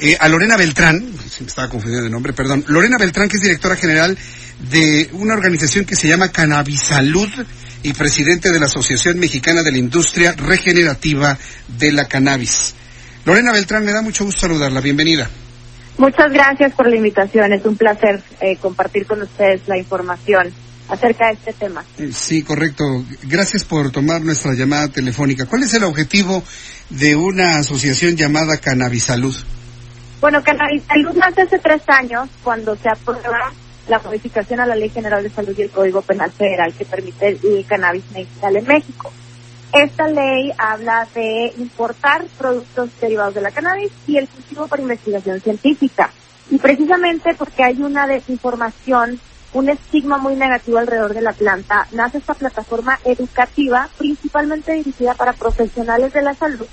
Eh, a Lorena Beltrán, se me estaba confundiendo de nombre, perdón. Lorena Beltrán, que es directora general de una organización que se llama Cannabisalud y presidente de la Asociación Mexicana de la Industria Regenerativa de la Cannabis. Lorena Beltrán, me da mucho gusto saludarla. Bienvenida. Muchas gracias por la invitación. Es un placer eh, compartir con ustedes la información acerca de este tema. Eh, Sí, correcto. Gracias por tomar nuestra llamada telefónica. ¿Cuál es el objetivo de una asociación llamada Cannabisalud? Bueno, Cannabisalud nace hace tres años cuando se aprueba la modificación a la Ley General de Salud y el Código Penal Federal que permite el cannabis medicinal en México. Esta ley habla de importar productos derivados de la cannabis y el cultivo para investigación científica. Y precisamente porque hay una desinformación, un estigma muy negativo alrededor de la planta, nace esta plataforma educativa principalmente dirigida para profesionales de la salud,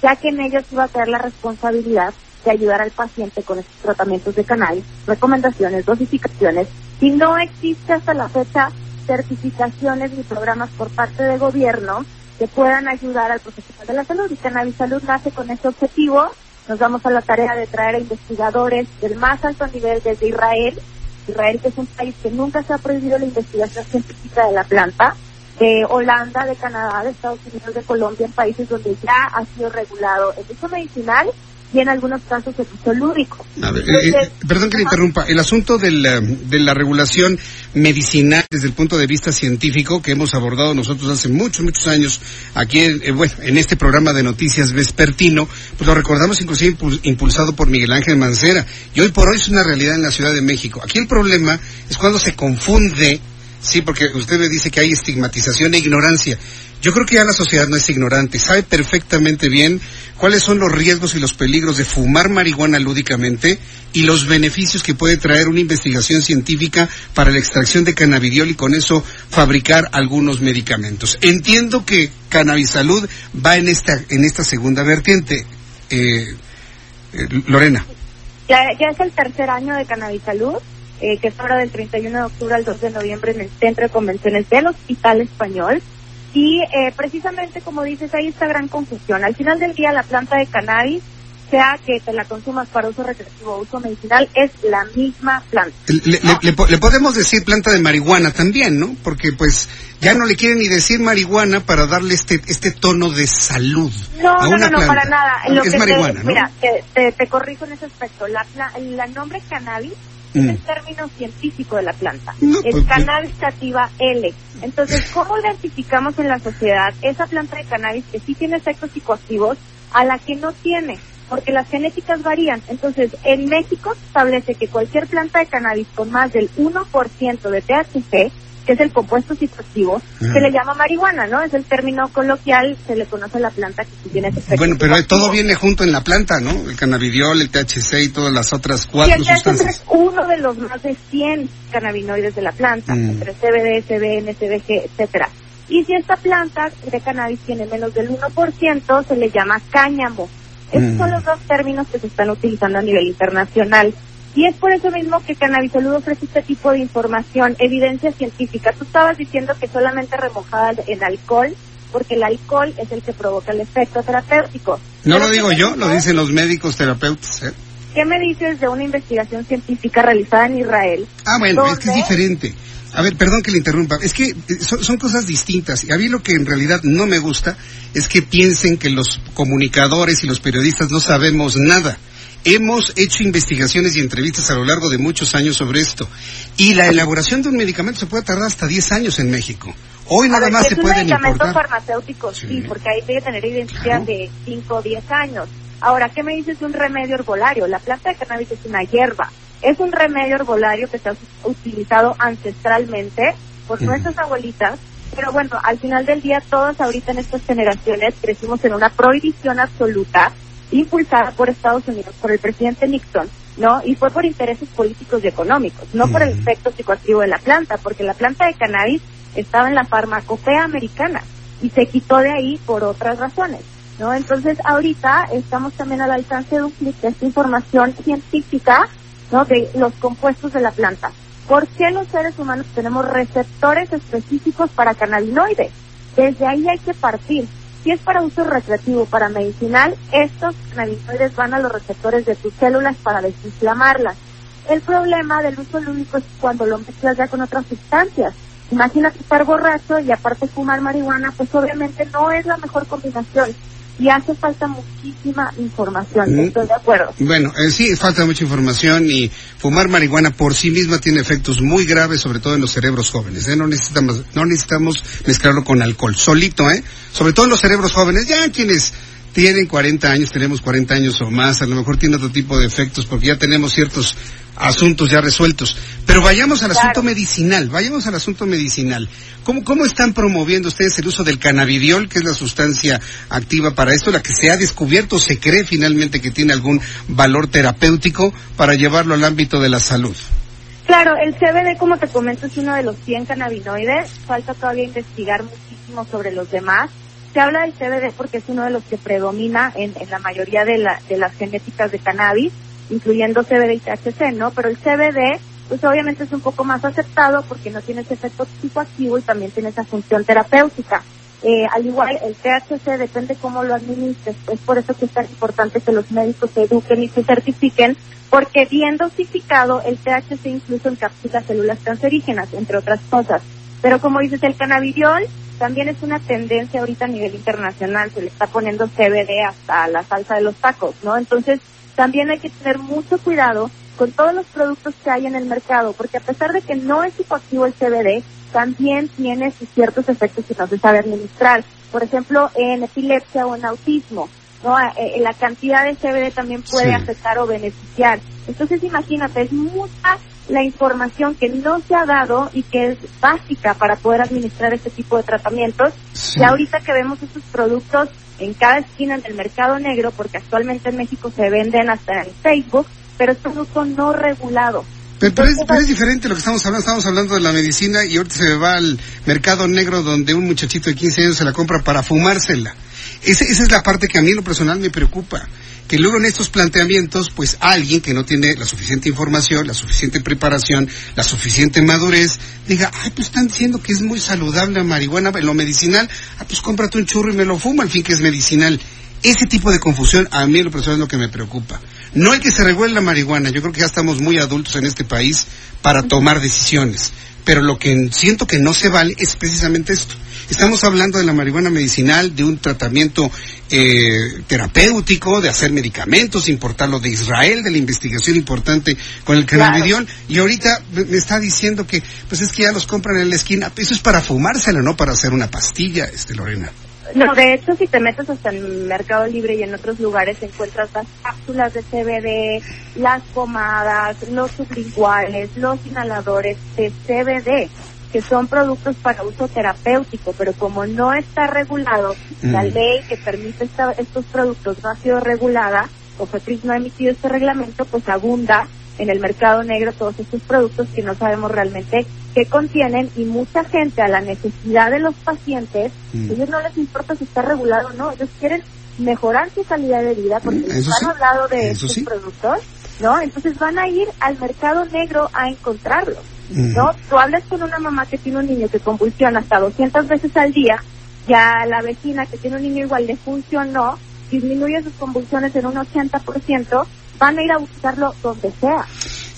ya que en ellos iba a caer la responsabilidad de ayudar al paciente con estos tratamientos de cannabis, recomendaciones, dosificaciones, y no existe hasta la fecha certificaciones ni programas por parte del gobierno que puedan ayudar al profesional de la salud. Y Cannabis Salud nace con este objetivo. Nos damos a la tarea de traer a investigadores del más alto nivel desde Israel, Israel que es un país que nunca se ha prohibido la investigación científica de la planta, de Holanda, de Canadá, de Estados Unidos, de Colombia, en países donde ya ha sido regulado el uso medicinal y en algunos casos el uso lúdico. A ver, eh, eh, perdón que le interrumpa. El asunto de la, de la regulación medicinal desde el punto de vista científico que hemos abordado nosotros hace muchos, muchos años aquí, en, eh, bueno, en este programa de noticias vespertino, pues lo recordamos inclusive impul- impulsado por Miguel Ángel Mancera. Y hoy por hoy es una realidad en la Ciudad de México. Aquí el problema es cuando se confunde, sí, porque usted me dice que hay estigmatización e ignorancia. Yo creo que ya la sociedad no es ignorante, sabe perfectamente bien cuáles son los riesgos y los peligros de fumar marihuana lúdicamente y los beneficios que puede traer una investigación científica para la extracción de cannabidiol y con eso fabricar algunos medicamentos. Entiendo que Cannabisalud va en esta en esta segunda vertiente. Eh, eh, Lorena. Ya, ya es el tercer año de Cannabis Salud, eh, que es ahora del 31 de octubre al 2 de noviembre en el Centro de Convenciones del Hospital Español. Y eh, precisamente como dices, hay esta gran confusión. Al final del día, la planta de cannabis, sea que te la consumas para uso recreativo o uso medicinal, es la misma planta. Le, le- le po- le podemos decir planta de marihuana también, ¿no? Porque pues ya no le quieren ni decir marihuana para darle este este tono de salud No, a no, una no, no, para nada. Lo es que marihuana, te, ¿no? Mira, te, te, te corrijo en ese aspecto. La, el nombre cannabis Mm. es el término científico de la planta. No, es pues, cannabis sativa L. Entonces, ¿cómo identificamos en la sociedad esa planta de cannabis que sí tiene efectos psicoactivos a la que no tiene? Porque las genéticas varían. Entonces, en México se establece que cualquier planta de cannabis con más del 1% de THC, que es el compuesto psicoactivo, Ajá. se le llama marihuana, ¿no? Es el término coloquial, se le conoce a la planta que tiene ese efecto Bueno, pero todo viene junto en la planta, ¿no? El cannabidiol, el THC y todas las otras Y cuatro el THC sustancias. es uno de los más de 100 cannabinoides de la planta, Mm. entre CBD, CBN, CBG, etcétera. Y si esta planta de cannabis tiene menos del 1%, se le llama cáñamo. Esos Mm. son los dos términos que se están utilizando a nivel internacional. Y es por eso mismo que Cannabisalud ofrece este tipo de información, evidencia científica. Tú estabas diciendo que solamente remojada en alcohol, porque el alcohol es el que provoca el efecto terapéutico. No Pero lo digo ¿qué me yo, lo dicen los médicos terapeutas. ¿eh? ¿Qué me dices de una investigación científica realizada en Israel? Ah, bueno, es que es diferente. A ver, perdón que le interrumpa. Es que eh, son, son cosas distintas. Y a mí lo que en realidad no me gusta es que piensen que los comunicadores y los periodistas no sabemos nada. Hemos hecho investigaciones y entrevistas a lo largo de muchos años sobre esto. Y la elaboración de un medicamento se puede tardar hasta 10 años en México. Hoy nada ver, más se es un pueden medicamento importar. farmacéutico, sí. Sí. porque ahí debe tener identidad Claro. de 5 o 10 años. Ahora, ¿qué me dices de un remedio herbolario? La planta de cannabis es una hierba. Es un remedio herbolario que se ha utilizado ancestralmente por Ujú. nuestras abuelitas Pero bueno, al final del día todos ahorita en estas generaciones crecimos en una prohibición absoluta impulsada por Estados Unidos, por el presidente Nixon, ¿no? Y fue por intereses políticos y económicos, no por el efecto psicoactivo de la planta, porque la planta de cannabis estaba en la farmacopea americana y se quitó de ahí por otras razones, ¿no? Entonces ahorita estamos también al alcance de un clic de esta información científica, ¿no? De los compuestos de la planta. ¿Por qué los seres humanos tenemos receptores específicos para cannabinoides? Desde ahí hay que partir. Si es para uso recreativo, para medicinal, estos cannabinoides van a los receptores de tus células para desinflamarlas. El problema del uso lúdico es cuando lo mezclas ya con otras sustancias. Imagínate estar borracho y aparte fumar marihuana, pues obviamente no es la mejor combinación y hace falta muchísima información, estoy de acuerdo. Bueno, eh, sí, falta mucha información y fumar marihuana por sí misma tiene efectos muy graves, sobre todo en los cerebros jóvenes. ¿eh? No, necesitamos, no necesitamos mezclarlo con alcohol, solito, ¿eh? Sobre todo en los cerebros jóvenes, ya quienes tienen 40 años, tenemos 40 años o más, a lo mejor tiene otro tipo de efectos porque ya tenemos ciertos asuntos ya resueltos. Pero vayamos al asunto medicinal, vayamos al asunto medicinal. ¿Cómo, ¿Cómo están promoviendo ustedes el uso del cannabidiol, que es la sustancia activa para esto, la que se ha descubierto, se cree finalmente que tiene algún valor terapéutico para llevarlo al ámbito de la salud? Claro, el CBD, como te comento, es uno de los 100 cannabinoides. Falta todavía investigar muchísimo sobre los demás. Se habla del CBD porque es uno de los que predomina en, la mayoría de, de las genéticas de cannabis, incluyendo CBD y THC, ¿no? Pero el CBD, pues obviamente es un poco más aceptado porque no tiene ese efecto psicoactivo y también tiene esa función terapéutica. Eh, al igual, el THC depende cómo lo administres. Es por eso que es tan importante que los médicos se eduquen y se certifiquen, porque bien dosificado, el THC incluso encapsula células cancerígenas, entre otras cosas. Pero como dices, el cannabidiol también es una tendencia ahorita a nivel internacional, se le está poniendo CBD hasta la salsa de los tacos, ¿no? Entonces, también hay que tener mucho cuidado con todos los productos que hay en el mercado, porque a pesar de que no es psicoactivo el CBD, también tiene ciertos efectos que no se sabe administrar. Por ejemplo, en epilepsia o en autismo, ¿no? Eh, eh, la cantidad de CBD también puede afectar o beneficiar. Entonces, imagínate, es mucha la información que no se ha dado y que es básica para poder administrar este tipo de tratamientos. Y ahorita que vemos estos productos en cada esquina del mercado negro, porque actualmente en México se venden hasta en Facebook, pero es producto no regulado. Pero, es, diferente lo que estamos hablando. Estamos hablando de la medicina y ahorita se va al mercado negro donde un muchachito de 15 años se la compra para fumársela. Esa es la parte que a mí en lo personal me preocupa que luego en estos planteamientos, pues alguien que no tiene la suficiente información, la suficiente preparación, la suficiente madurez, diga, ay, pues están diciendo que es muy saludable la marihuana, lo medicinal, ah, pues cómprate un churro y me lo fumo, al fin que es medicinal. Ese tipo de confusión a mí en lo personal es lo que me preocupa. No hay que se regule la marihuana, yo creo que ya estamos muy adultos en este país para tomar decisiones, pero lo que siento que no se vale es precisamente esto Estamos hablando de la marihuana medicinal, de un tratamiento eh, terapéutico, de hacer medicamentos, importarlo de Israel, de la investigación importante con el cannabidiol. Y ahorita me está diciendo que, pues es que ya los compran en la esquina. Eso es para fumárselo, no para hacer una pastilla, este Lorena. No, de hecho, si te metes hasta en Mercado Libre y en otros lugares encuentras las cápsulas de CBD, las pomadas, los sublinguales, los inhaladores de CBD que son productos para uso terapéutico, pero como no está regulado, la mm. ley que permite estos productos no ha sido regulada, o FEPRIS no ha emitido este reglamento, pues abunda en el mercado negro todos estos productos que no sabemos realmente qué contienen y mucha gente a la necesidad de los pacientes, mm. ellos no les importa si está regulado o no, ellos quieren mejorar su calidad de vida porque les han hablado de estos productos, ¿no? Entonces van a ir al mercado negro a encontrarlos. ¿No? Tú hablas con una mamá que tiene un niño que convulsiona hasta 200 veces al día, ya la vecina que tiene un niño igual le funcionó, disminuye sus convulsiones en un 80%, van a ir a buscarlo donde sea,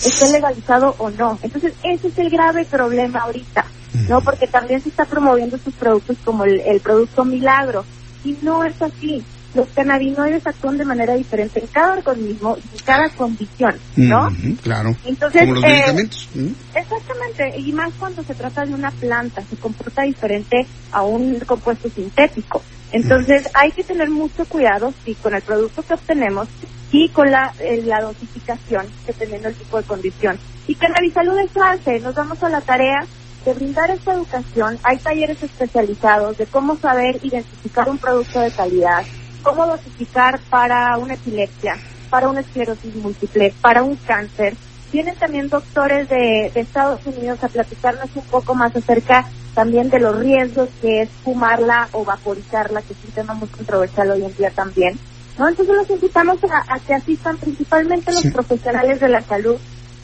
esté legalizado o no. Entonces, ese es el grave problema ahorita, ¿no? Porque también se está promoviendo sus productos como el, el producto milagro, y no es así los cannabinoides actúan de manera diferente en cada organismo y en cada condición, ¿no? claro. Entonces, Como los eh, medicamentos. Exactamente, y más cuando se trata de una planta, se comporta diferente a un compuesto sintético. Entonces, hay que tener mucho cuidado, sí, con el producto que obtenemos y con la, eh, la dosificación, dependiendo del tipo de condición. Y Salud es fácil, nos vamos a la tarea de brindar esta educación, hay talleres especializados de cómo saber identificar un producto de calidad, cómo dosificar para una epilepsia, para una esclerosis múltiple, para un cáncer. Vienen también doctores de, Estados Unidos a platicarnos un poco más acerca también de los riesgos que es fumarla o vaporizarla, que es un tema muy controversial hoy en día también. ¿no? Entonces los invitamos a, que asistan principalmente los profesionales de la salud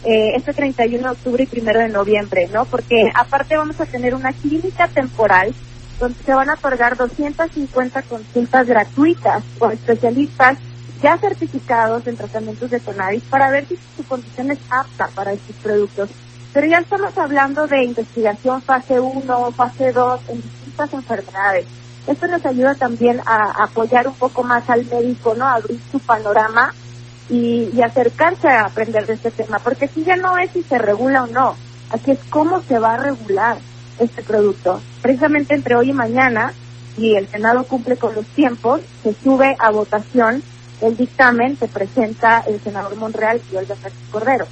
eh, este 31 de octubre y 1 de noviembre, ¿no? Porque aparte vamos a tener una clínica temporal se van a otorgar 250 consultas gratuitas con especialistas ya certificados en tratamientos de cannabis para ver si su condición es apta para estos productos. Pero ya estamos hablando de investigación fase 1, fase 2 en distintas enfermedades. Esto nos ayuda también a apoyar un poco más al médico, ¿no? A abrir su panorama y, acercarse a aprender de este tema, porque si ya no es si se regula o no, aquí es cómo se va a regular este producto. Precisamente entre hoy y mañana, y el Senado cumple con los tiempos, se sube a votación el dictamen que presenta el senador Monreal y Olga Sánchez Cordero.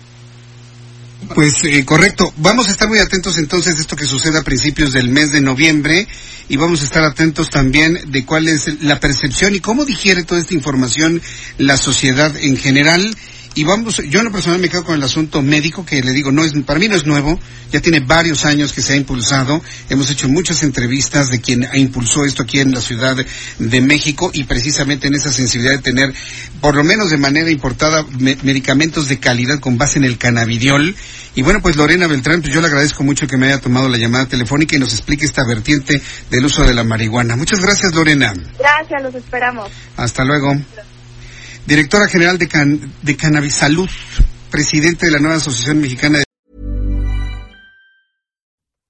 Pues eh, correcto. Vamos a estar muy atentos entonces de esto que sucede a principios del mes de noviembre y vamos a estar atentos también de cuál es la percepción y cómo digiere toda esta información la sociedad en general y vamos, yo en lo personal me quedo con el asunto médico, que le digo, no es, para mí no es nuevo, ya tiene varios años que se ha impulsado, hemos hecho muchas entrevistas de quien impulsó esto aquí en la Ciudad de México y precisamente en esa sensibilidad de tener, por lo menos de manera importada, medicamentos de calidad con base en el cannabidiol. Y bueno, pues Lorena Beltrán, pues yo le agradezco mucho que me haya tomado la llamada telefónica y nos explique esta vertiente del uso de la marihuana. Muchas gracias, Lorena. Gracias, los esperamos. Hasta luego. Directora general de, Can de Cannabis Salud, presidente de la nueva Asociación Mexicana de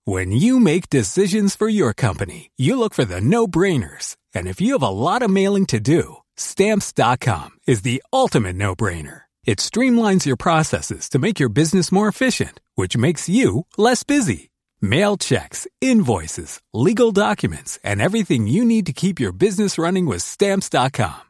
When you make decisions for your company, you look for the no-brainers. And if you have a lot of mailing to do, stamps.com is the ultimate no-brainer. It streamlines your processes to make your business more efficient, which makes you less busy. Mail checks, invoices, legal documents, and everything you need to keep your business running with stamps.com.